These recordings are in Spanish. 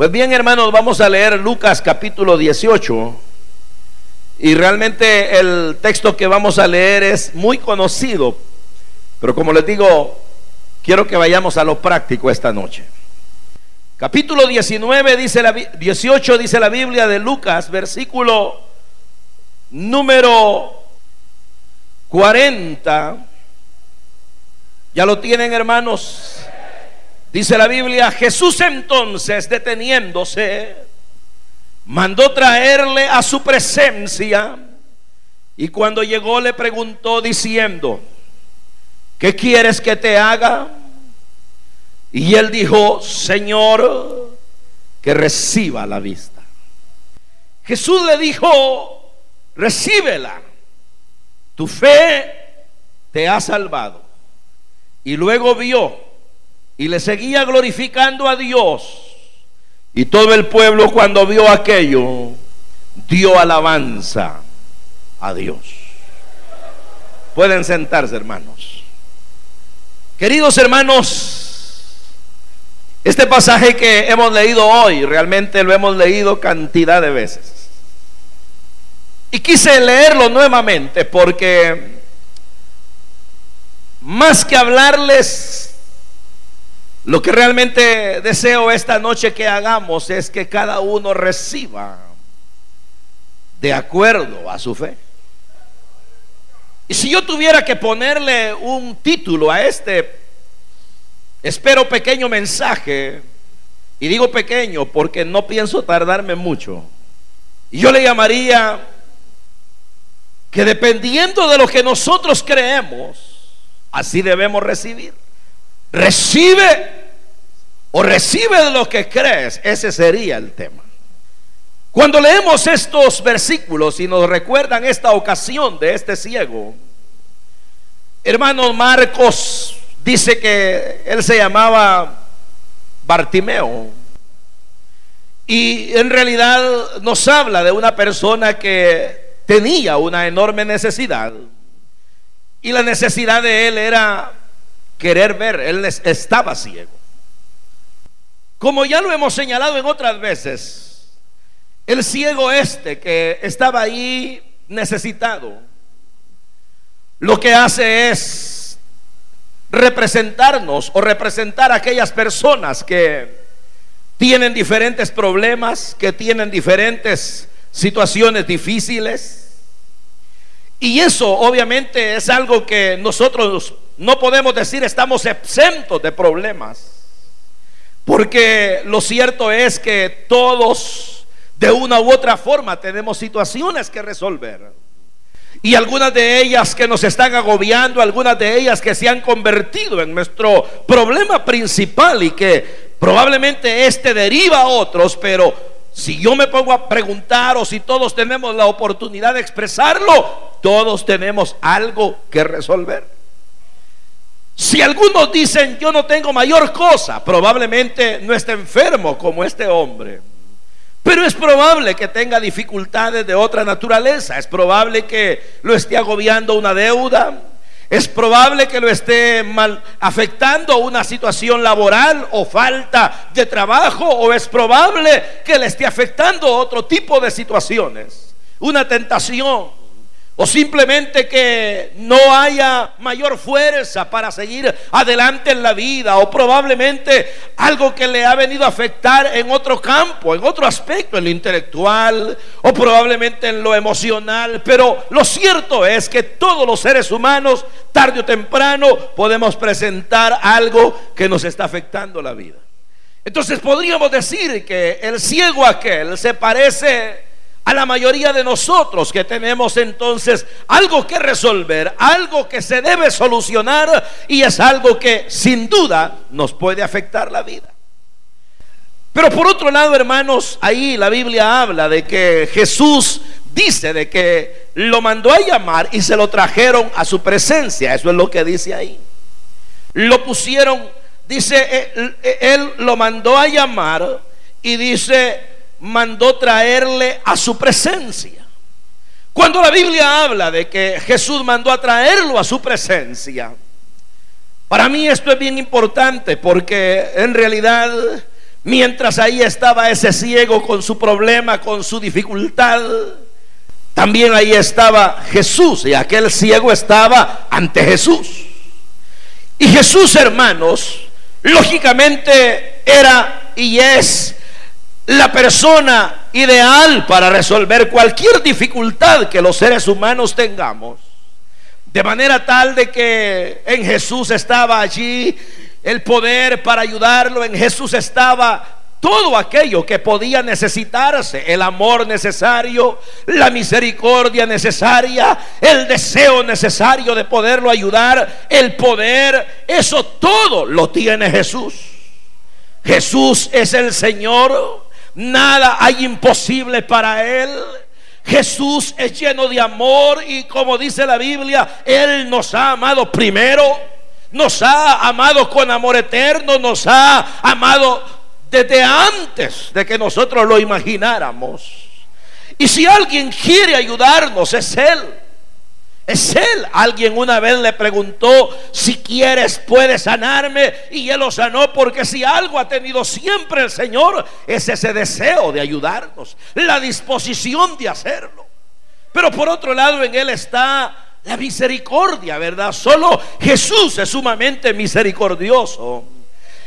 Pues bien, hermanos, vamos a leer Lucas capítulo 18. Y realmente el texto que vamos a leer es muy conocido. Pero como les digo, quiero que vayamos a lo práctico esta noche. Capítulo 19 dice la 18 dice la Biblia de Lucas, versículo número 40. ¿Ya lo tienen, hermanos? Dice la Biblia, Jesús entonces deteniéndose, mandó traerle a su presencia y cuando llegó le preguntó diciendo, ¿qué quieres que te haga? Y él dijo, Señor, que reciba la vista. Jesús le dijo, recíbela, tu fe te ha salvado. Y luego vio y le seguía glorificando a Dios. Y todo el pueblo cuando vio aquello, dio alabanza a Dios. Pueden sentarse, hermanos. Queridos hermanos, este pasaje que hemos leído hoy, realmente lo hemos leído cantidad de veces. Y quise leerlo nuevamente porque más que hablarles lo que realmente deseo esta noche que hagamos es que cada uno reciba de acuerdo a su fe. Y si yo tuviera que ponerle un título a este, espero pequeño mensaje, y digo pequeño porque no pienso tardarme mucho, y yo le llamaría que dependiendo de lo que nosotros creemos, así debemos recibir. Recibe o recibe de lo que crees. Ese sería el tema. Cuando leemos estos versículos y nos recuerdan esta ocasión de este ciego, hermano Marcos dice que él se llamaba Bartimeo. Y en realidad nos habla de una persona que tenía una enorme necesidad. Y la necesidad de él era querer ver, él estaba ciego. Como ya lo hemos señalado en otras veces, el ciego este que estaba ahí necesitado, lo que hace es representarnos o representar a aquellas personas que tienen diferentes problemas, que tienen diferentes situaciones difíciles. Y eso obviamente es algo que nosotros no podemos decir estamos exentos de problemas. Porque lo cierto es que todos, de una u otra forma, tenemos situaciones que resolver. Y algunas de ellas que nos están agobiando, algunas de ellas que se han convertido en nuestro problema principal y que probablemente este deriva a otros, pero si yo me pongo a preguntar o si todos tenemos la oportunidad de expresarlo, todos tenemos algo que resolver. Si algunos dicen yo no tengo mayor cosa, probablemente no esté enfermo como este hombre. Pero es probable que tenga dificultades de otra naturaleza. Es probable que lo esté agobiando una deuda. Es probable que lo esté mal afectando una situación laboral o falta de trabajo. O es probable que le esté afectando otro tipo de situaciones. Una tentación o simplemente que no haya mayor fuerza para seguir adelante en la vida. O probablemente algo que le ha venido a afectar en otro campo, en otro aspecto, en lo intelectual. O probablemente en lo emocional. Pero lo cierto es que todos los seres humanos, tarde o temprano, podemos presentar algo que nos está afectando la vida. Entonces podríamos decir que el ciego aquel se parece a la mayoría de nosotros que tenemos entonces algo que resolver, algo que se debe solucionar y es algo que sin duda nos puede afectar la vida. Pero por otro lado, hermanos, ahí la Biblia habla de que Jesús dice de que lo mandó a llamar y se lo trajeron a su presencia. Eso es lo que dice ahí. Lo pusieron, dice, él, él lo mandó a llamar y dice, mandó traerle a su presencia. Cuando la Biblia habla de que Jesús mandó a traerlo a su presencia, para mí esto es bien importante porque en realidad Mientras ahí estaba ese ciego con su problema, con su dificultad, también ahí estaba Jesús y aquel ciego estaba ante Jesús. Y Jesús, hermanos, lógicamente era y es la persona ideal para resolver cualquier dificultad que los seres humanos tengamos. De manera tal de que en Jesús estaba allí el poder para ayudarlo, en Jesús estaba todo aquello que podía necesitarse, el amor necesario, la misericordia necesaria, el deseo necesario de poderlo ayudar, el poder, eso todo lo tiene Jesús. Jesús es el Señor, nada hay imposible para Él. Jesús es lleno de amor y como dice la Biblia, Él nos ha amado primero, nos ha amado con amor eterno, nos ha amado desde antes de que nosotros lo imagináramos. Y si alguien quiere ayudarnos, es Él. Es Él. Alguien una vez le preguntó, si quieres puedes sanarme. Y Él lo sanó porque si algo ha tenido siempre el Señor, es ese deseo de ayudarnos, la disposición de hacerlo. Pero por otro lado en Él está la misericordia, ¿verdad? Solo Jesús es sumamente misericordioso.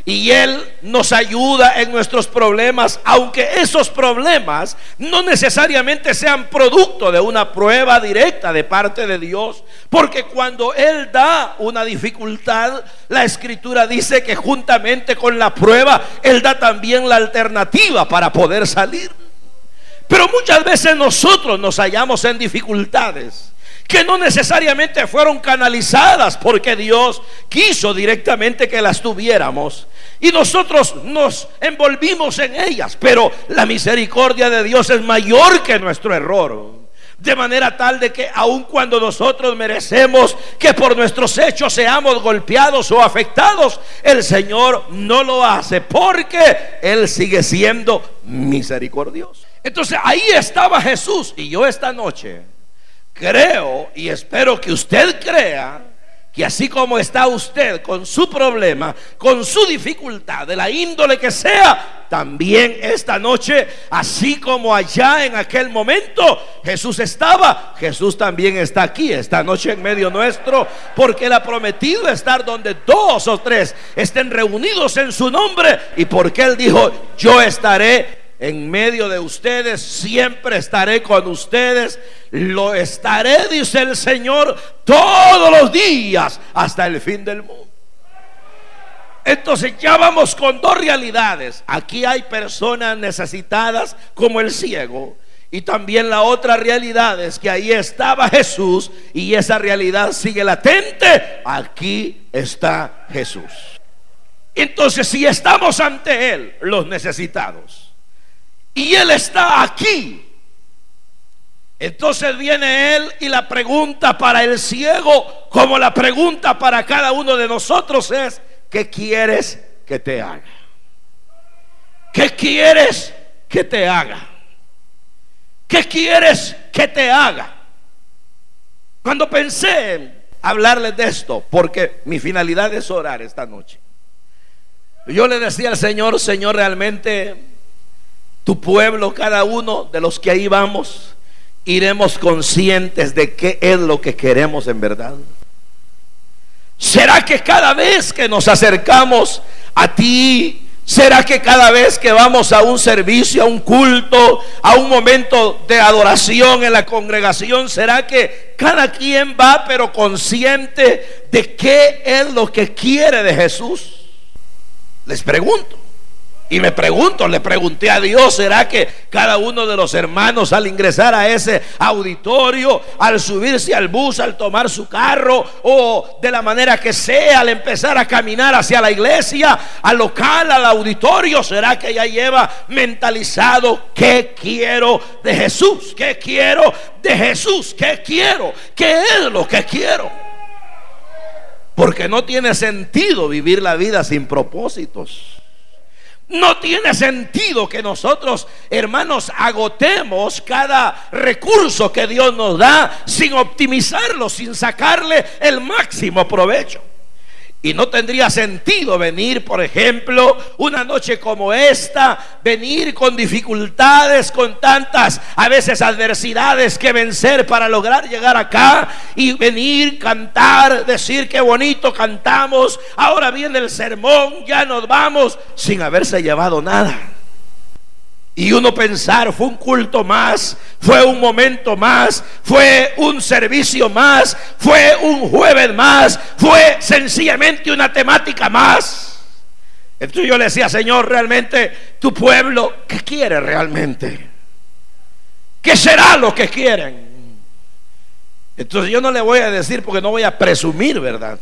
Y Él nos ayuda en nuestros problemas, aunque esos problemas no necesariamente sean producto de una prueba directa de parte de Dios. Porque cuando Él da una dificultad, la escritura dice que juntamente con la prueba, Él da también la alternativa para poder salir. Pero muchas veces nosotros nos hallamos en dificultades que no necesariamente fueron canalizadas porque Dios quiso directamente que las tuviéramos. Y nosotros nos envolvimos en ellas, pero la misericordia de Dios es mayor que nuestro error. De manera tal de que aun cuando nosotros merecemos que por nuestros hechos seamos golpeados o afectados, el Señor no lo hace porque Él sigue siendo misericordioso. Entonces ahí estaba Jesús y yo esta noche creo y espero que usted crea que así como está usted con su problema, con su dificultad, de la índole que sea, también esta noche, así como allá en aquel momento Jesús estaba, Jesús también está aquí, esta noche en medio nuestro, porque Él ha prometido estar donde dos o tres estén reunidos en su nombre. Y porque Él dijo, yo estaré en medio de ustedes, siempre estaré con ustedes, lo estaré, dice el Señor, todos los días hasta el fin del mundo. Entonces ya vamos con dos realidades. Aquí hay personas necesitadas como el ciego. Y también la otra realidad es que ahí estaba Jesús y esa realidad sigue latente. Aquí está Jesús. Entonces si estamos ante Él, los necesitados, y Él está aquí. Entonces viene Él y la pregunta para el ciego, como la pregunta para cada uno de nosotros es, ¿qué quieres que te haga? ¿Qué quieres que te haga? ¿Qué quieres que te haga? Cuando pensé en hablarles de esto, porque mi finalidad es orar esta noche, yo le decía al Señor, Señor, realmente tu pueblo, cada uno de los que ahí vamos, iremos conscientes de qué es lo que queremos en verdad. ¿Será que cada vez que nos acercamos a ti, ¿Será que cada vez que vamos a un servicio, a un culto, a un momento de adoración en la congregación, será que cada quien va pero consciente de qué es lo que quiere de Jesús? Les pregunto. Y me pregunto, le pregunté a Dios, ¿será que cada uno de los hermanos al ingresar a ese auditorio, al subirse al bus, al tomar su carro o de la manera que sea, al empezar a caminar hacia la iglesia, al local, al auditorio, ¿será que ya lleva mentalizado qué quiero de Jesús? ¿Qué quiero de Jesús? ¿Qué quiero? ¿Qué es lo que quiero? Porque no tiene sentido vivir la vida sin propósitos. No tiene sentido que nosotros, hermanos, agotemos cada recurso que Dios nos da sin optimizarlo, sin sacarle el máximo provecho. Y no tendría sentido venir, por ejemplo, una noche como esta, venir con dificultades, con tantas a veces adversidades que vencer para lograr llegar acá y venir, cantar, decir qué bonito cantamos, ahora viene el sermón, ya nos vamos, sin haberse llevado nada. Y uno pensar, fue un culto más, fue un momento más, fue un servicio más, fue un jueves más, fue sencillamente una temática más. Entonces yo le decía, Señor, realmente tu pueblo, ¿qué quiere realmente? ¿Qué será lo que quieren? Entonces yo no le voy a decir porque no voy a presumir, ¿verdad?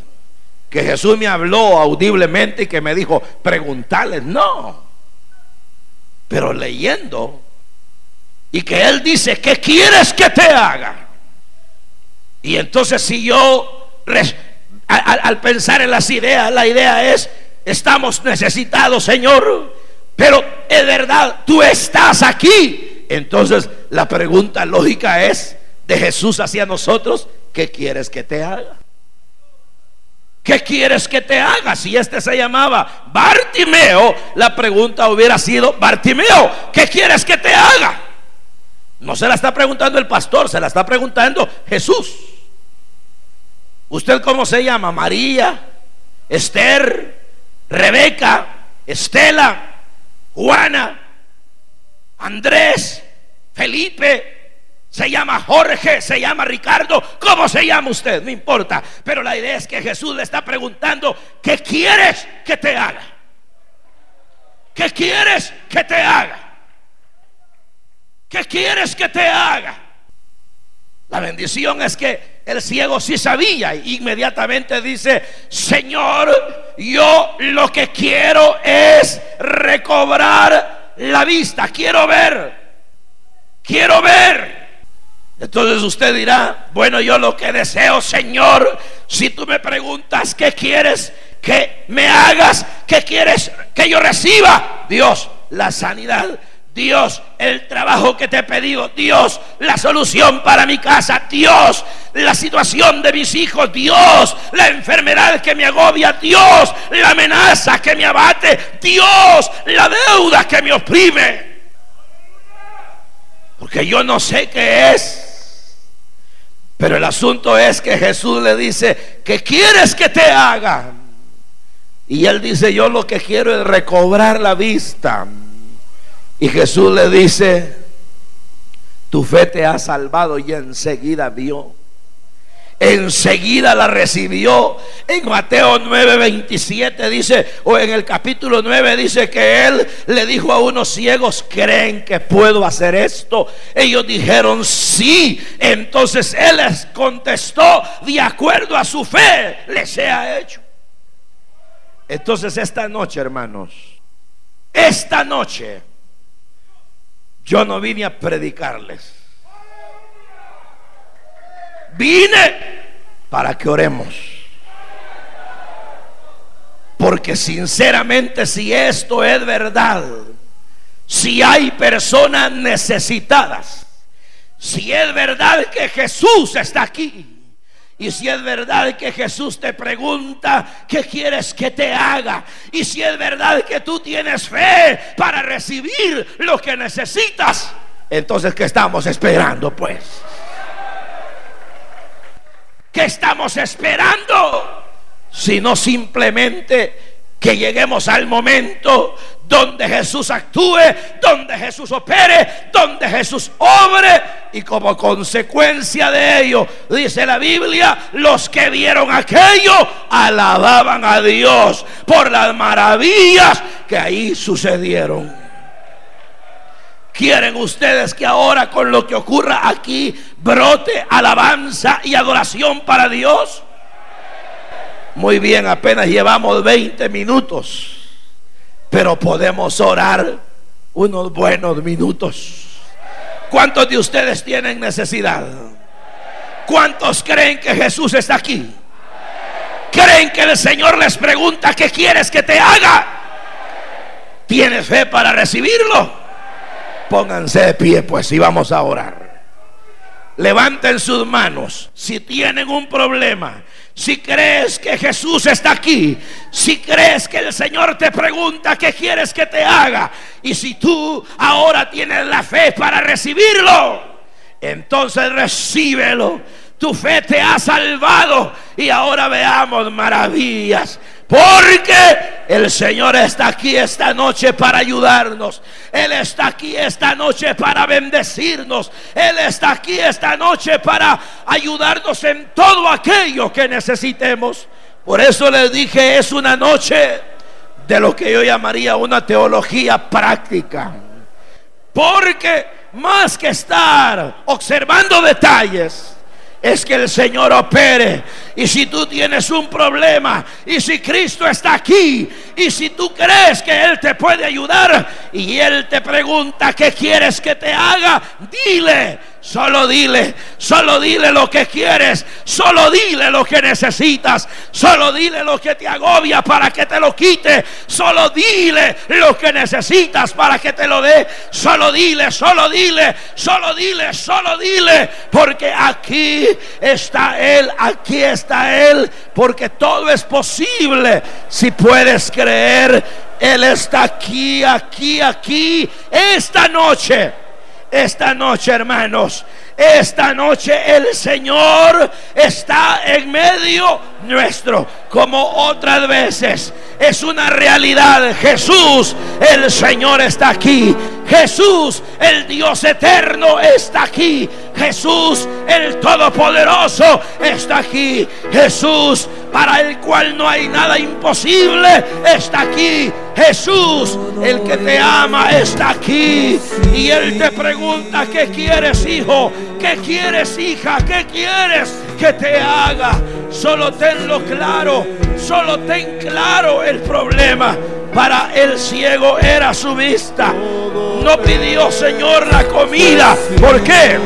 Que Jesús me habló audiblemente y que me dijo, preguntarles, no pero leyendo. Y que Él dice, ¿qué quieres que te haga? Y entonces si yo, al, pensar en las ideas, la idea es, estamos necesitados, Señor, pero es verdad, tú estás aquí. Entonces la pregunta lógica es de Jesús hacia nosotros, ¿qué quieres que te haga? ¿Qué quieres que te haga? Si este se llamaba Bartimeo, la pregunta hubiera sido, Bartimeo, ¿qué quieres que te haga? No se la está preguntando el pastor, se la está preguntando Jesús. ¿Usted cómo se llama? María, Esther, Rebeca, Estela, Juana, Andrés, Felipe, se llama Jorge, se llama Ricardo, ¿cómo se llama usted? No importa. Pero la idea es que Jesús le está preguntando, ¿qué quieres que te haga? ¿Qué quieres que te haga? ¿Qué quieres que te haga? La bendición es que el ciego sí sabía y inmediatamente dice, Señor, yo lo que quiero es recobrar la vista, quiero ver, quiero ver. Entonces usted dirá, bueno, yo lo que deseo, Señor, si tú me preguntas qué quieres que me hagas, qué quieres que yo reciba, Dios, la sanidad. Dios, el trabajo que te he pedido. Dios, la solución para mi casa. Dios, la situación de mis hijos. Dios, la enfermedad que me agobia. Dios, la amenaza que me abate. Dios, la deuda que me oprime. Porque yo no sé qué es. Pero el asunto es que Jesús le dice, ¿qué quieres que te haga? Y él dice, yo lo que quiero es recobrar la vista. Y Jesús le dice, tu fe te ha salvado y enseguida vio enseguida la recibió. En Mateo 9:27 dice, o en el capítulo 9 dice que él le dijo a unos ciegos, ¿creen que puedo hacer esto? Ellos dijeron, sí. Entonces él les contestó, de acuerdo a su fe, les ha hecho. Entonces esta noche, hermanos, esta noche, yo no vine a predicarles Vine para que oremos. Porque sinceramente si esto es verdad, si hay personas necesitadas, si es verdad que Jesús está aquí, y si es verdad que Jesús te pregunta, ¿qué quieres que te haga? Y si es verdad que tú tienes fe para recibir lo que necesitas, entonces ¿qué estamos esperando pues? ¿Qué estamos esperando? Sino simplemente que lleguemos al momento donde Jesús actúe, donde Jesús opere, donde Jesús obre y como consecuencia de ello, dice la Biblia, los que vieron aquello alababan a Dios por las maravillas que ahí sucedieron. ¿Quieren ustedes que ahora con lo que ocurra aquí brote alabanza y adoración para Dios? Muy bien, apenas llevamos 20 minutos, pero podemos orar unos buenos minutos. ¿Cuántos de ustedes tienen necesidad? ¿Cuántos creen que Jesús está aquí? ¿Creen que el Señor les pregunta qué quieres que te haga? ¿Tienes fe para recibirlo? Pónganse de pie, pues, y vamos a orar. Levanten sus manos si tienen un problema, si crees que Jesús está aquí, si crees que el Señor te pregunta qué quieres que te haga, y si tú ahora tienes la fe para recibirlo, entonces recíbelo. Tu fe te ha salvado y ahora veamos maravillas porque el Señor está aquí esta noche para ayudarnos. Él está aquí esta noche para bendecirnos. Él está aquí esta noche para ayudarnos en todo aquello que necesitemos. Por eso les dije, es una noche de lo que yo llamaría una teología práctica. Porque más que estar observando detalles, es que el Señor opere. Y si tú tienes un problema, y si Cristo está aquí, y si tú crees que Él te puede ayudar, y Él te pregunta qué quieres que te haga, dile Solo dile, solo dile lo que quieres, solo dile lo que necesitas, solo dile lo que te agobia para que te lo quite, solo dile lo que necesitas para que te lo dé, solo dile, solo dile, solo dile, solo dile, porque aquí está Él, aquí está Él, porque todo es posible si puedes creer. Él está aquí, aquí, aquí, esta noche. Esta noche, hermanos, esta noche el Señor está en medio nuestro, como otras veces. Es una realidad. Jesús, el Señor está aquí. Jesús, el Dios eterno, está aquí. Jesús, el Todopoderoso, está aquí. Jesús, para el cual no hay nada imposible, está aquí. Jesús, el que te ama, está aquí. Y Él te pregunta, ¿qué quieres, hijo? ¿Qué quieres, hija? ¿Qué quieres que te haga? Solo tenlo claro. Solo ten claro el problema. Para el ciego era su vista. No pidió, Señor, la comida. ¿Por qué?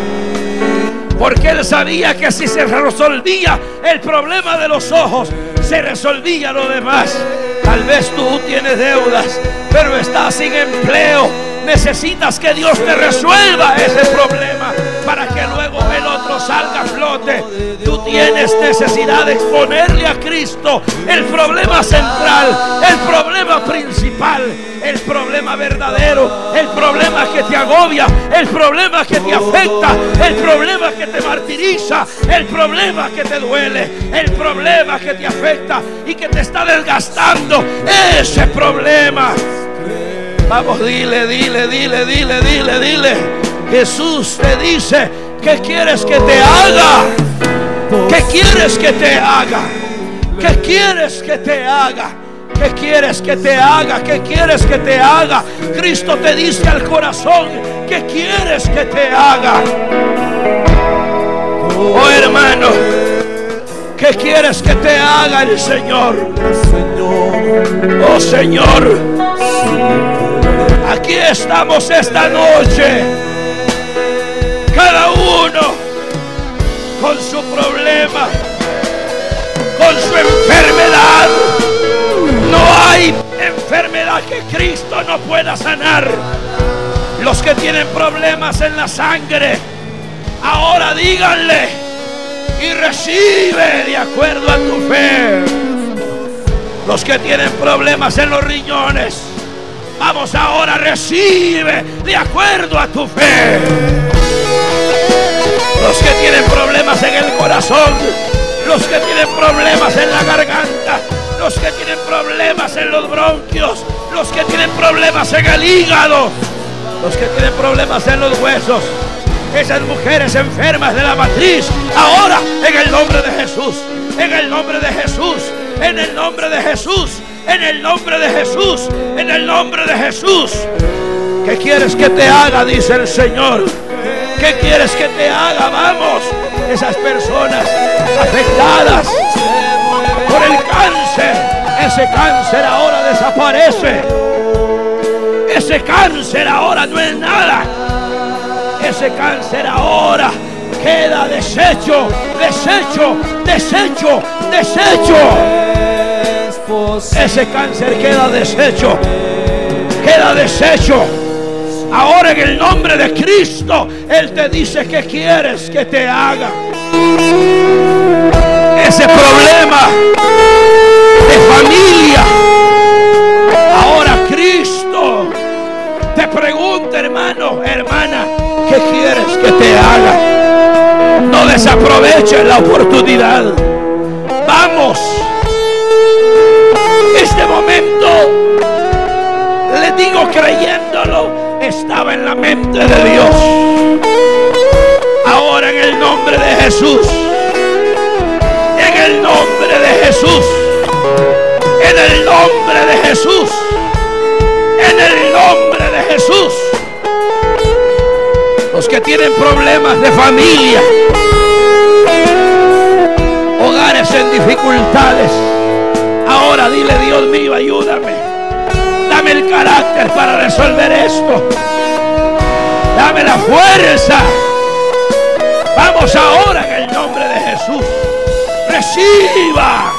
Porque él sabía que si se resolvía el problema de los ojos, se resolvía lo demás. Tal vez tú tienes deudas, pero estás sin empleo. Necesitas que Dios te resuelva ese problema para que luego el otro salga a flote. Tú tienes necesidad de exponerle a Cristo el problema central, el problema principal, el problema verdadero, el problema que te agobia, el problema que te afecta, el problema que te martiriza, el problema que te duele, el problema que te afecta y que te está desgastando. Ese problema. Vamos, dile, dile, dile, dile, dile, dile. Jesús te dice, ¿qué quieres que te haga? ¿Qué quieres que te haga? ¿Qué quieres que te haga? ¿Qué quieres que te haga? ¿Qué quieres que te haga? Cristo te dice al corazón, ¿qué quieres que te haga? Oh hermano, ¿qué quieres que te haga el Señor? Oh Señor, aquí estamos esta noche, cada uno con su problema, con su enfermedad. No hay enfermedad que Cristo no pueda sanar. Los que tienen problemas en la sangre, ahora díganle y recibe de acuerdo a tu fe. Los que tienen problemas en los riñones, vamos ahora, recibe de acuerdo a tu fe. Los que tienen problemas en el corazón, los que tienen problemas en la garganta, los que tienen problemas en los bronquios, los que tienen problemas en el hígado, los que tienen problemas en los huesos, esas mujeres enfermas de la matriz, ahora en el nombre de Jesús, en el nombre de Jesús, en el nombre de Jesús, en el nombre de Jesús, en el nombre de Jesús. ¿Qué quieres que te haga? Dice el Señor. ¿Qué quieres que te haga? Vamos, esas personas afectadas por el cáncer, ese cáncer ahora desaparece. Ese cáncer ahora no es nada. Ese cáncer ahora queda deshecho, deshecho, deshecho, deshecho. Ese cáncer queda deshecho, queda deshecho. Ahora en el nombre de Cristo, Él te dice que quieres que te haga. ese problema de familia. Ahora Cristo te pregunta, hermano, hermana, ¿qué quieres que te haga? No desaproveches la oportunidad. Vamos. Le digo creyéndolo, estaba en la mente de Dios. Ahora en el nombre de Jesús el nombre de Jesús. En el nombre de Jesús. En el nombre de Jesús. Los que tienen problemas de familia. Hogares en dificultades. Ahora dile Dios mío, ayúdame. Dame el carácter para resolver esto. Dame la fuerza. Vamos ahora en el nombre de Jesús reciba.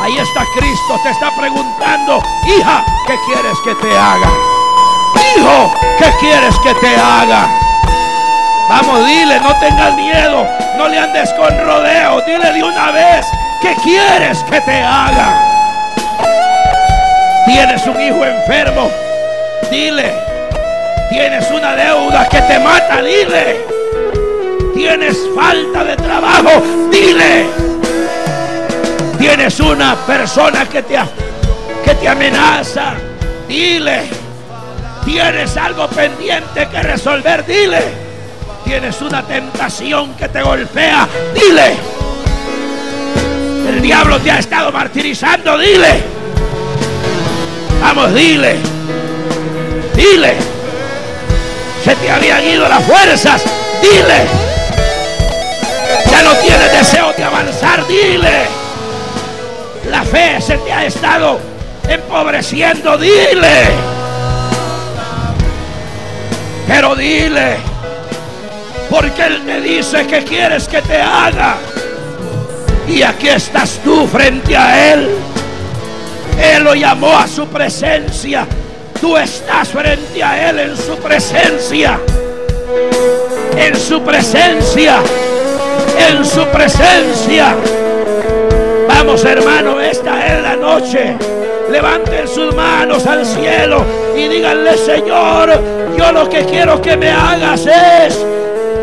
Ahí está Cristo, te está preguntando, hija, ¿qué quieres que te haga? Hijo, ¿qué quieres que te haga? Vamos, dile, no tengas miedo, no le andes con rodeo, dile de una vez, ¿qué quieres que te haga? Tienes un hijo enfermo, dile, tienes una deuda que te mata, dile, tienes falta de trabajo, dile tienes una persona que te, que te amenaza, dile. Tienes algo pendiente que resolver, dile. Tienes una tentación que te golpea, dile. El diablo te ha estado martirizando, dile. Vamos, dile. Dile. Se te habían ido las fuerzas, dile. Ya no tienes deseo de avanzar, dile. La fe se te ha estado empobreciendo. Dile. Pero dile. Porque Él te dice que quieres que te haga. Y aquí estás tú frente a Él. Él lo llamó a su presencia. Tú estás frente a Él en su presencia. En su presencia. En su presencia. Vamos hermano, esta es la noche. Levanten sus manos al cielo y díganle, Señor, yo lo que quiero que me hagas es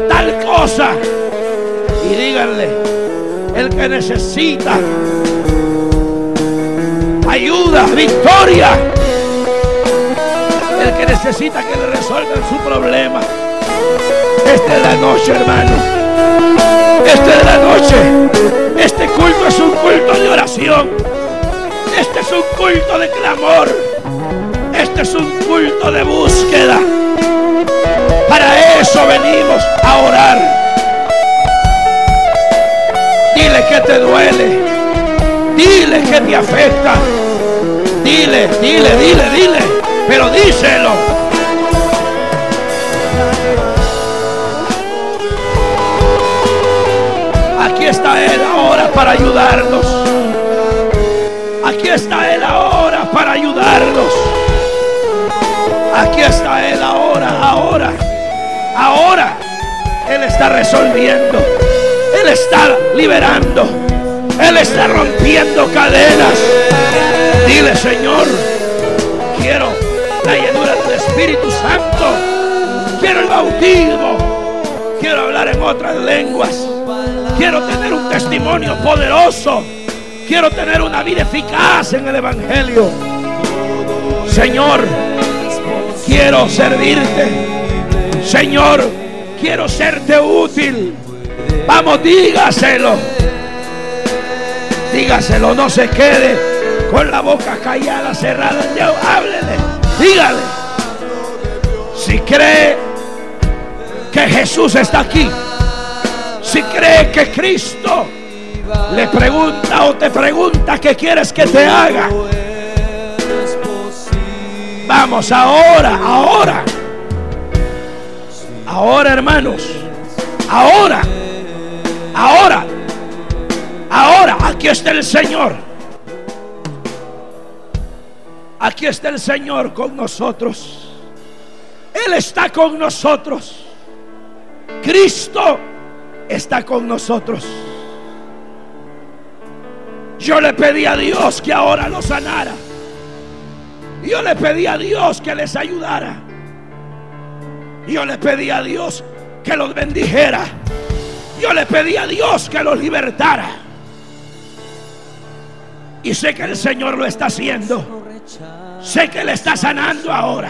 tal cosa. Y díganle, el que necesita ayuda, victoria. El que necesita que le resuelvan su problema. Esta es la noche, hermano. Esta es la noche. Este culto es un culto de oración. Este es un culto de clamor. Este es un culto de búsqueda. Para eso venimos a orar. Dile que te duele. Dile que te afecta. Dile, dile, dile, dile. Pero díselo. está Él ahora para ayudarnos. Aquí está Él ahora para ayudarnos. Aquí está Él ahora, ahora, ahora. Él está resolviendo. Él está liberando. Él está rompiendo cadenas. Dile, Señor, quiero la llenura del Espíritu Santo. Quiero el bautismo. Quiero hablar en otras lenguas. Quiero tener un testimonio poderoso. Quiero tener una vida eficaz en el Evangelio. Señor, quiero servirte. Señor, quiero serte útil. Vamos, dígaselo. Dígaselo, no se quede con la boca callada, cerrada. háblele, dígale. Si cree que Jesús está aquí si cree que Cristo le pregunta o te pregunta qué quieres que te haga. Vamos ahora, ahora. Ahora, hermanos. Ahora. Ahora. Ahora, aquí está el Señor. Aquí está el Señor con nosotros. Él está con nosotros. Cristo está con nosotros. Yo le pedí a Dios que ahora lo sanara. Yo le pedí a Dios que les ayudara. Yo le pedí a Dios que los bendijera. Yo le pedí a Dios que los libertara. Y sé que el Señor lo está haciendo. Sé que le está sanando ahora.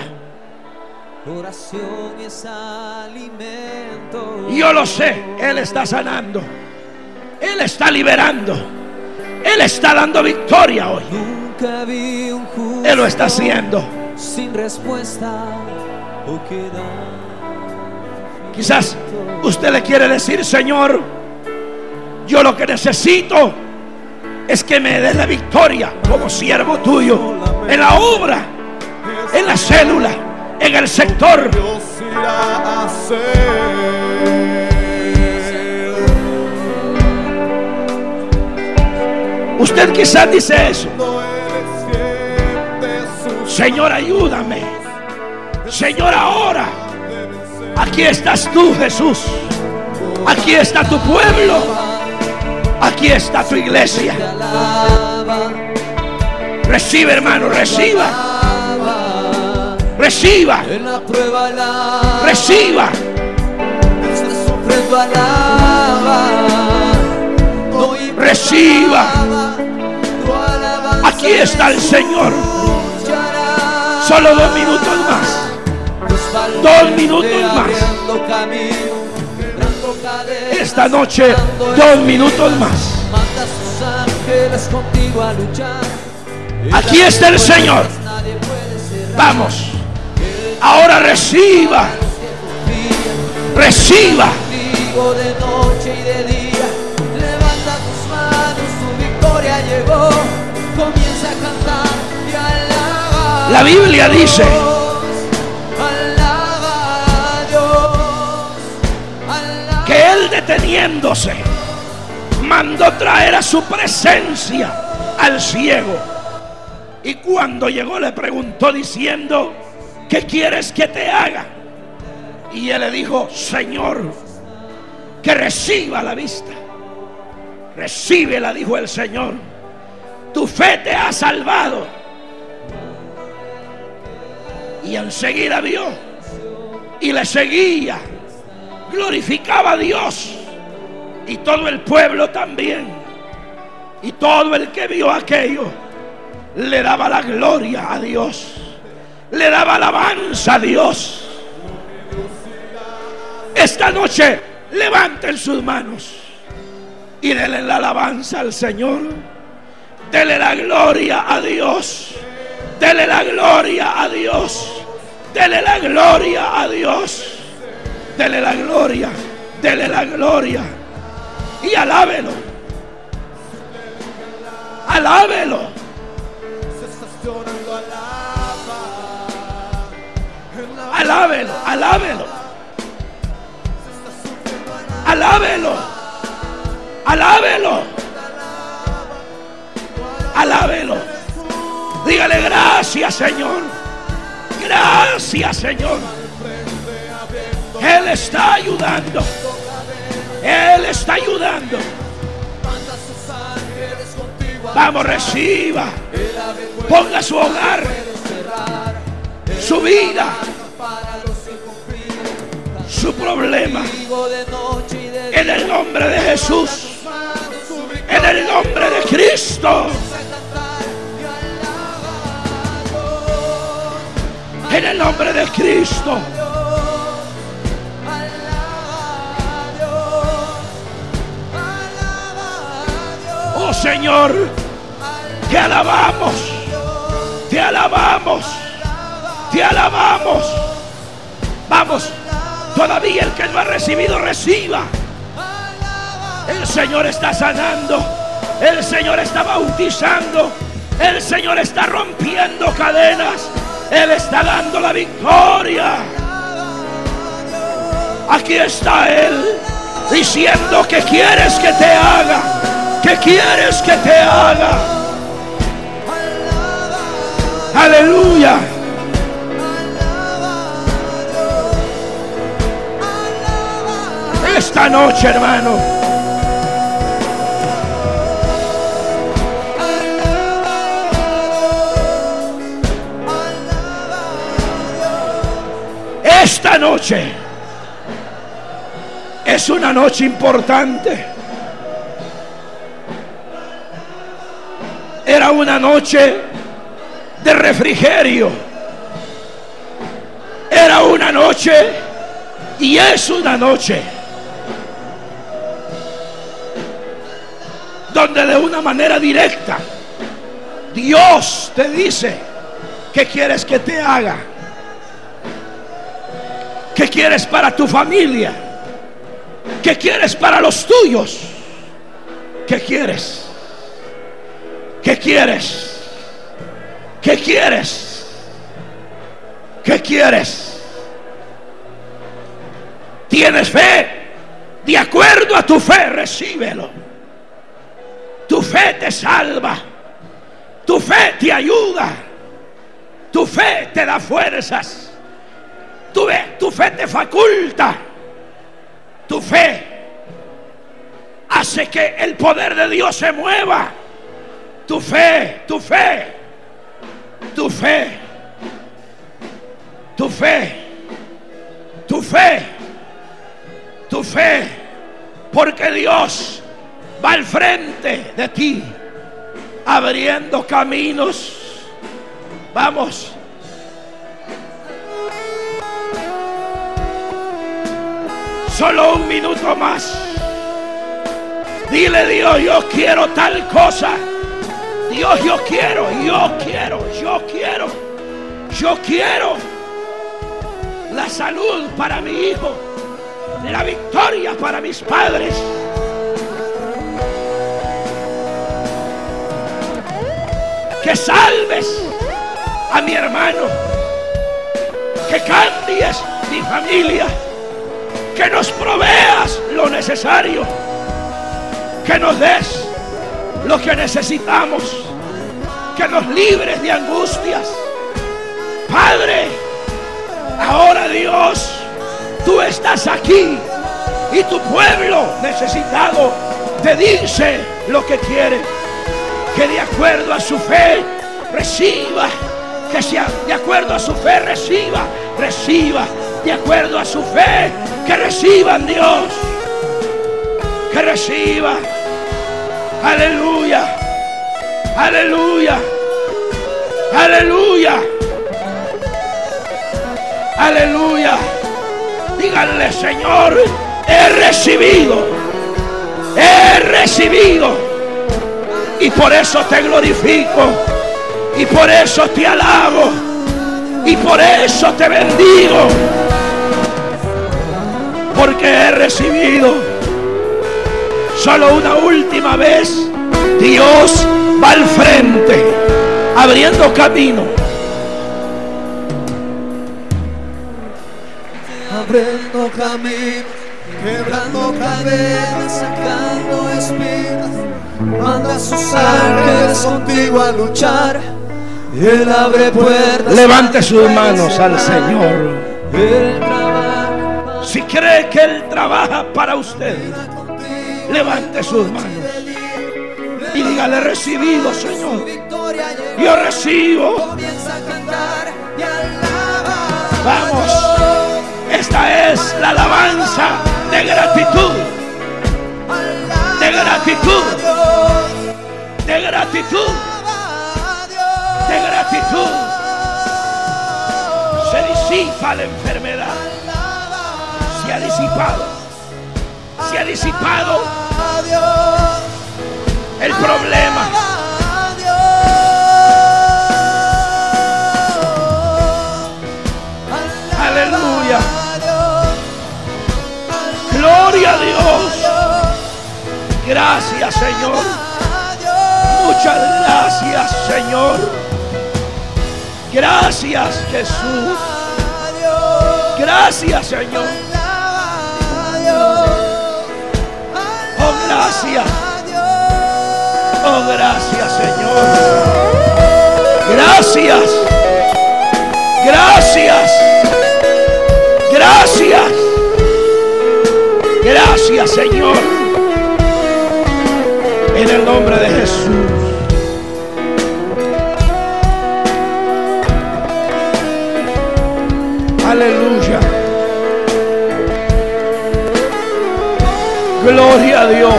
Yo lo sé, Él está sanando. Él está liberando. Él está dando victoria hoy. Él lo está haciendo. Sin respuesta. Quizás usted le quiere decir, Señor, yo lo que necesito es que me des la victoria como siervo tuyo en la obra, en la célula, en el sector. Usted quizás dice eso. Señor, ayúdame. Señor, ahora. Aquí estás tú, Jesús. Aquí está tu pueblo. Aquí está tu iglesia. Recibe, hermano, reciba. Reciba. Reciba. Reciba. Aquí está el Señor. Solo dos minutos más. Dos minutos más. Esta noche, dos minutos más. Aquí está el Señor. Vamos. Ahora reciba. Reciba. de noche y de día. Levanta tus manos, tu victoria llegó. Comienza a cantar y alabar. La Biblia dice él deteniéndose, mandó traer a su presencia al ciego. Y cuando llegó le preguntó diciendo, ¿qué quieres que te haga? Y él le dijo, Señor, que reciba la vista. Recíbela, dijo el Señor. Tu fe te ha salvado. Y enseguida vio y le seguía glorificaba a Dios. Y todo el pueblo también. Y todo el que vio aquello le daba la gloria a Dios. Le daba alabanza a Dios. Esta noche levanten sus manos y denle la alabanza al Señor. Dele la gloria a Dios. Dele la gloria a Dios. Dele la gloria a Dios. Dele la gloria. Dele la gloria. Y alábelo. Alábelo. Alábelo. Alábelo. Alábelo. Alábelo. Alábelo. Dígale gracias, Señor. Gracias, Señor. Él está ayudando. Él está ayudando. Vamos, reciba. Ponga su hogar, su vida, su problema. En el nombre de Jesús. En el nombre de Cristo. En el nombre de Cristo. Señor, te alabamos, te alabamos, te alabamos. Vamos, todavía el que no ha recibido, reciba. El Señor está sanando, el Señor está bautizando, el Señor está rompiendo cadenas, Él está dando la victoria. Aquí está Él diciendo que quieres que te haga. Quieres que te haga? Aleluya. Esta noche, hermano. Esta noche es una noche importante. Era una noche de refrigerio. Era una noche y es una noche donde de una manera directa Dios te dice qué quieres que te haga, qué quieres para tu familia, qué quieres para los tuyos, qué quieres, qué quieres. ¿Qué quieres? ¿Qué quieres? ¿Tienes fe? De acuerdo a tu fe, recíbelo. Tu fe te salva. Tu fe te ayuda. Tu fe te da fuerzas. Tu tu fe te faculta. Tu fe hace que el poder de Dios se mueva. Tu fe, tu fe tu fe, tu fe, tu fe, tu fe, porque Dios va al frente de ti, abriendo caminos. Vamos. Solo un minuto más. Dile Dios, yo quiero tal cosa. Dios, yo quiero, yo quiero, yo quiero, yo quiero la salud para mi hijo, la victoria para mis padres. Que salves a mi hermano, que cambies mi familia, que nos proveas lo necesario, que nos des lo que necesitamos, que nos libres de angustias. Padre, ahora Dios, tú estás aquí y tu pueblo necesitado te dice lo que quiere. Que de acuerdo a su fe reciba, que sea de acuerdo a su fe reciba, reciba, de acuerdo a su fe, que reciban Dios, que reciba. Aleluya. Aleluya. Aleluya. Aleluya. Díganle, Señor, he recibido. He recibido. Y por eso te glorifico. Y por eso te alabo. Y por eso te bendigo. Porque he recibido Solo una última vez, Dios va al frente, abriendo camino. Abriendo camino, quebrando cadenas, sacando espinas. Manda sus ángeles contigo a luchar. Y él abre puertas. Levante sus manos al Señor. Si cree que Él trabaja para usted levante sus manos y dígale recibido, Señor. Yo recibo. Vamos. Esta es la alabanza de gratitud. De gratitud. De gratitud. De gratitud. Se disipa la enfermedad. Se ha disipado. Se ha disipado el problema. Aleluya. Gloria a Dios. Gracias Señor. Muchas gracias Señor. Gracias Jesús. Gracias Señor. Gracias. Oh, gracias, Señor. Gracias. Gracias. Gracias. Gracias, Señor. En el nombre de Jesús. Aleluya. Gloria a Dios.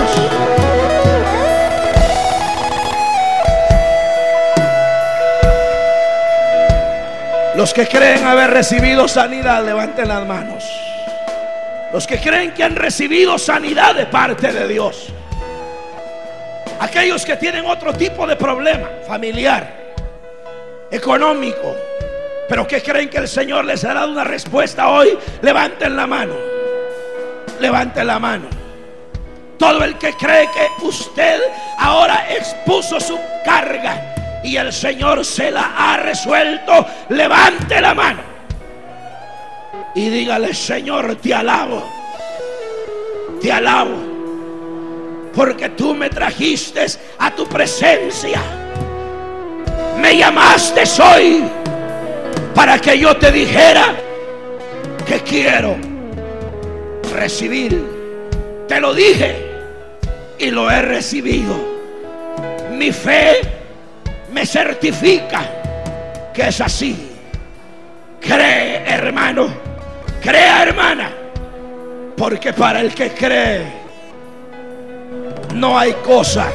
Los que creen haber recibido sanidad, levanten las manos. Los que creen que han recibido sanidad de parte de Dios. Aquellos que tienen otro tipo de problema, familiar, económico, pero que creen que el Señor les ha dado una respuesta hoy, levanten la mano. Levanten la mano. Todo el que cree que usted ahora expuso su carga y el Señor se la ha resuelto, levante la mano y dígale, Señor, te alabo, te alabo, porque tú me trajiste a tu presencia, me llamaste hoy para que yo te dijera que quiero recibir. Te lo dije y lo he recibido. Mi fe me certifica que es así. Cree, hermano Crea, hermana. Porque para el que cree, no hay cosa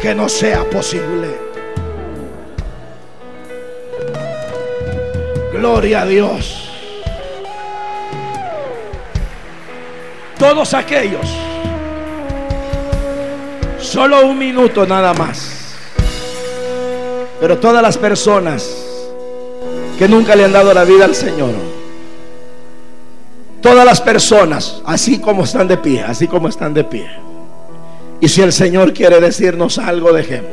que no sea posible. Gloria a Dios. Todos aquellos. Solo un minuto nada más. Pero todas las personas que nunca le han dado la vida al Señor Todas las personas, así como están de pie, así como están de pie. Y si el Señor quiere decirnos algo, dejemos.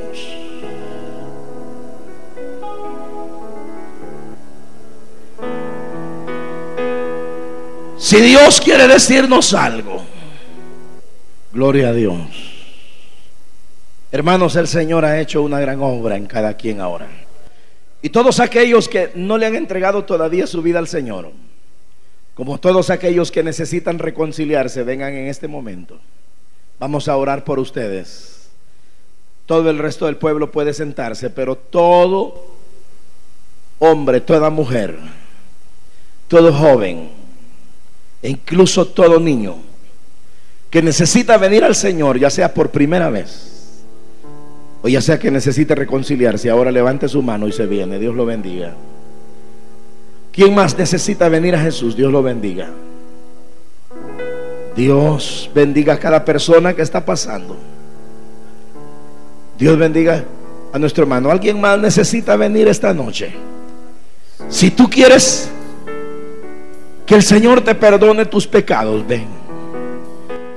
Si Dios quiere decirnos algo, gloria a Dios. Hermanos, el Señor ha hecho una gran obra en cada quien ahora. Y todos aquellos que no le han entregado todavía su vida al Señor, como todos aquellos que necesitan reconciliarse, vengan en este momento. Vamos a orar por ustedes. Todo el resto del pueblo puede sentarse, pero todo hombre, toda mujer, todo joven, e incluso todo niño que necesita venir al Señor, ya sea por primera vez, o ya sea que necesite reconciliarse, ahora levante su mano y se viene. Dios lo bendiga. ¿Quién más necesita venir a Jesús? Dios lo bendiga. Dios bendiga a cada persona que está pasando. Dios bendiga a nuestro hermano. ¿Alguien más necesita venir esta noche? Si tú quieres que el Señor te perdone tus pecados, ven.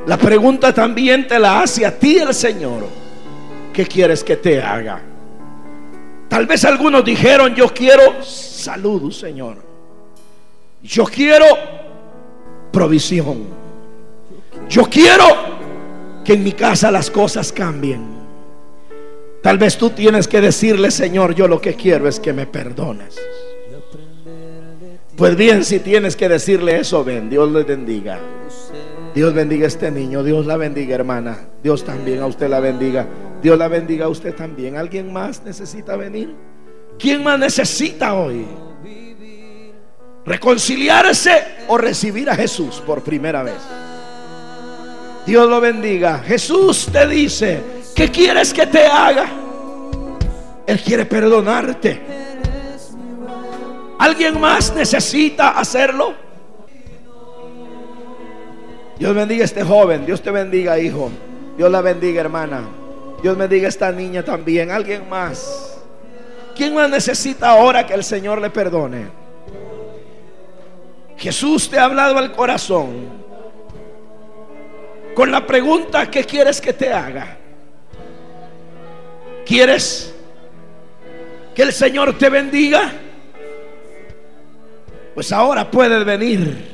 La pregunta también te la hace a ti el Señor. ¿Qué quieres que te haga? Tal vez algunos dijeron, yo quiero salud, Señor. Yo quiero provisión. Yo quiero que en mi casa las cosas cambien. Tal vez tú tienes que decirle, Señor, yo lo que quiero es que me perdones. Pues bien, si tienes que decirle eso, ven, Dios le bendiga. Dios bendiga a este niño, Dios la bendiga, hermana. Dios también a usted la bendiga. Dios la bendiga a usted también. ¿Alguien más necesita venir? ¿Quién más necesita hoy? reconciliarse o recibir a Jesús por primera vez. Dios lo bendiga. Jesús te dice, ¿qué quieres que te haga? Él quiere perdonarte. ¿Alguien más necesita hacerlo? Dios bendiga a este joven. Dios te bendiga, hijo. Dios la bendiga, hermana. Dios bendiga a esta niña también. ¿Alguien más? ¿Quién más necesita ahora que el Señor le perdone? Jesús te ha hablado al corazón con la pregunta, ¿qué quieres que te haga? ¿Quieres que el Señor te bendiga? Pues ahora puedes venir.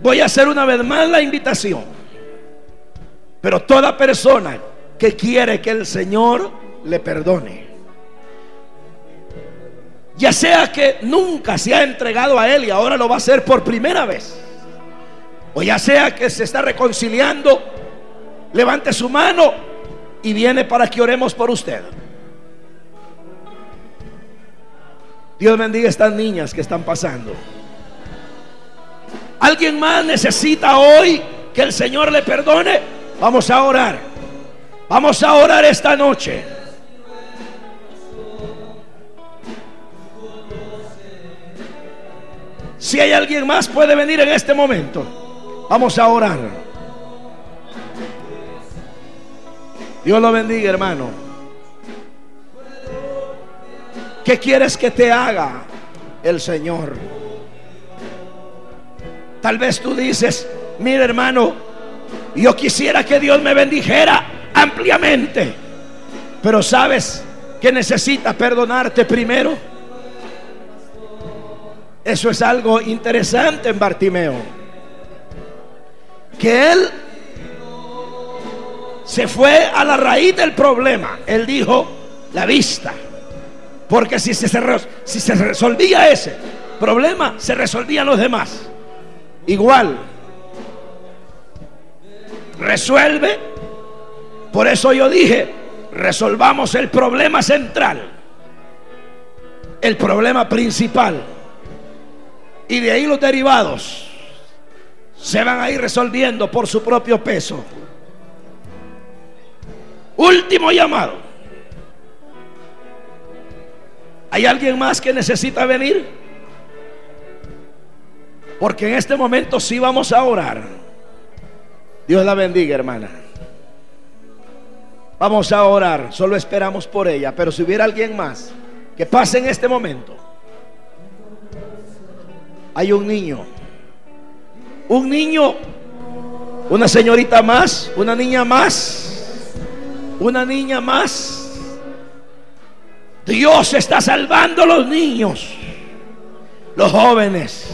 Voy a hacer una vez más la invitación. Pero toda persona que quiere que el Señor le perdone, ya sea que nunca se ha entregado a Él y ahora lo va a hacer por primera vez. O ya sea que se está reconciliando, levante su mano y viene para que oremos por usted. Dios bendiga a estas niñas que están pasando. ¿Alguien más necesita hoy que el Señor le perdone? Vamos a orar. Vamos a orar esta noche. Si hay alguien más, puede venir en este momento. Vamos a orar. Dios lo bendiga, hermano. ¿Qué quieres que te haga el Señor? Tal vez tú dices, mira hermano, yo quisiera que Dios me bendijera ampliamente. Pero sabes que necesita perdonarte primero. Eso es algo interesante en Bartimeo. Que él se fue a la raíz del problema. Él dijo, la vista. Porque si se, si se resolvía ese problema, se resolvían los demás. Igual. Resuelve. Por eso yo dije, resolvamos el problema central. El problema principal y de ahí los derivados se van a ir resolviendo por su propio peso. Último llamado. ¿Hay alguien más que necesita venir? Porque en este momento sí vamos a orar. Dios la bendiga, hermana. Vamos a orar, solo esperamos por ella. Pero si hubiera alguien más que pase en este momento hay un niño. Un niño, una señorita más, una niña más, una niña más. Dios está salvando a los niños, los jóvenes.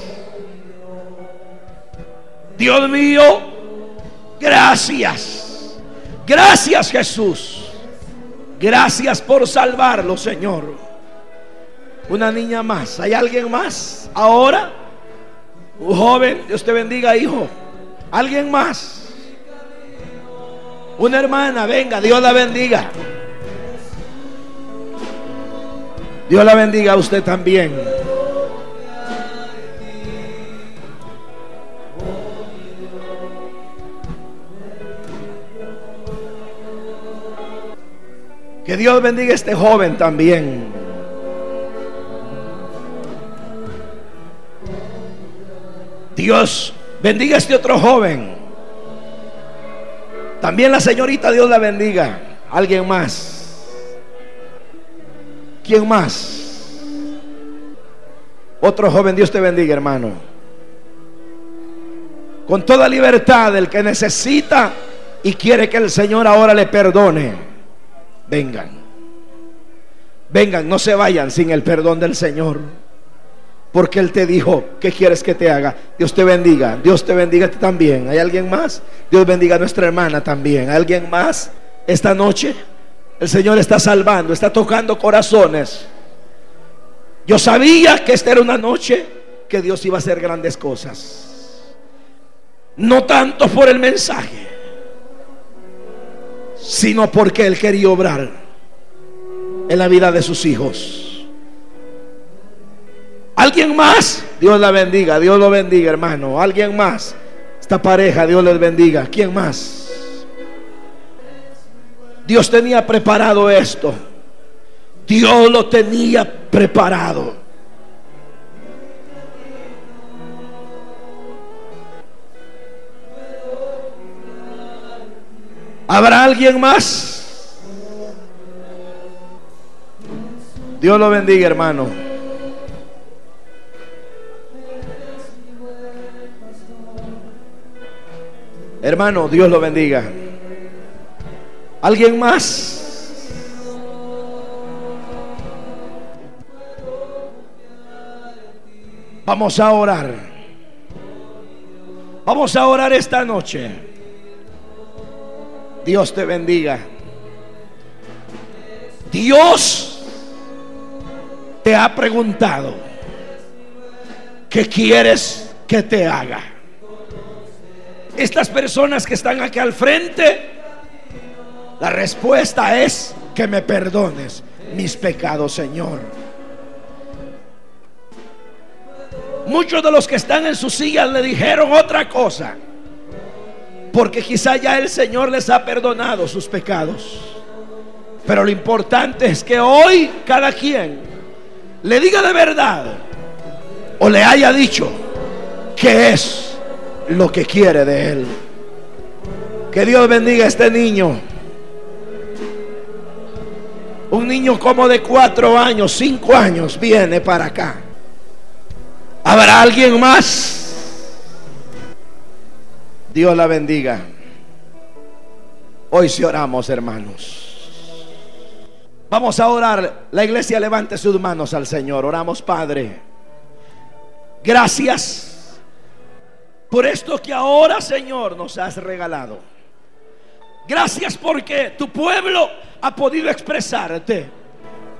Dios mío, gracias. Gracias Jesús. Gracias por salvarlo, Señor. Una niña más. ¿Hay alguien más? Ahora. Un joven, Dios te bendiga, hijo. Alguien más. Una hermana, venga, Dios la bendiga. Dios la bendiga a usted también. Que Dios bendiga a este joven también. Dios bendiga a este otro joven. También la señorita, Dios la bendiga. Alguien más. ¿Quién más? Otro joven, Dios te bendiga, hermano. Con toda libertad, el que necesita y quiere que el Señor ahora le perdone, vengan. Vengan, no se vayan sin el perdón del Señor. Porque Él te dijo, ¿qué quieres que te haga? Dios te bendiga, Dios te bendiga también. ¿Hay alguien más? Dios bendiga a nuestra hermana también. ¿Hay alguien más? Esta noche el Señor está salvando, está tocando corazones. Yo sabía que esta era una noche que Dios iba a hacer grandes cosas. No tanto por el mensaje, sino porque Él quería obrar en la vida de sus hijos. ¿Alguien más? Dios la bendiga, Dios lo bendiga, hermano. ¿Alguien más? Esta pareja, Dios les bendiga. ¿Quién más? Dios tenía preparado esto. Dios lo tenía preparado. ¿Habrá alguien más? Dios lo bendiga, hermano. Hermano, Dios lo bendiga. ¿Alguien más? Vamos a orar. Vamos a orar esta noche. Dios te bendiga. Dios te ha preguntado, ¿qué quieres que te haga? estas personas que están aquí al frente, la respuesta es que me perdones mis pecados, Señor. Muchos de los que están en sus sillas le dijeron otra cosa. Porque quizá ya el Señor les ha perdonado sus pecados. Pero lo importante es que hoy cada quien le diga de verdad o le haya dicho que es lo que quiere de él. Que Dios bendiga a este niño. Un niño como de cuatro años, cinco años, viene para acá. ¿Habrá alguien más? Dios la bendiga. Hoy sí oramos, hermanos. Vamos a orar. La iglesia levante sus manos al Señor. Oramos, Padre. Gracias por esto que ahora, Señor, nos has regalado. Gracias porque tu pueblo ha podido expresarte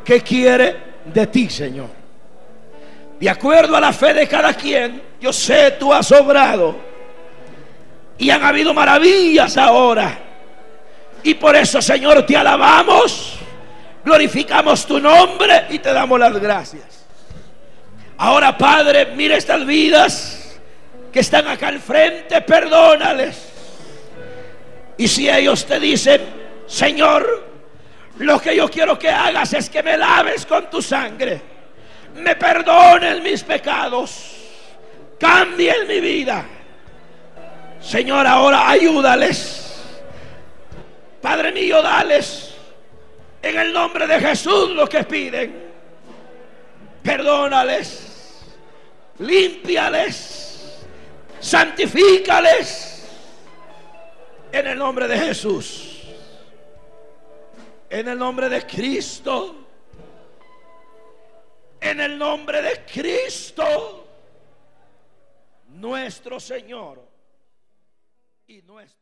qué quiere de ti, Señor. De acuerdo a la fe de cada quien, yo sé tú has obrado. Y han habido maravillas ahora. Y por eso, Señor, te alabamos, glorificamos tu nombre y te damos las gracias. Ahora, Padre, mira estas vidas que están acá al frente, perdónales. Y si ellos te dicen, Señor, lo que yo quiero que hagas es que me laves con tu sangre, me perdones mis pecados, cambien mi vida. Señor, ahora ayúdales. Padre mío, dales en el nombre de Jesús lo que piden. Perdónales, límpiales, santifícales en el nombre de Jesús. En el nombre de Cristo. En el nombre de Cristo. Nuestro Señor nuestro Salvador.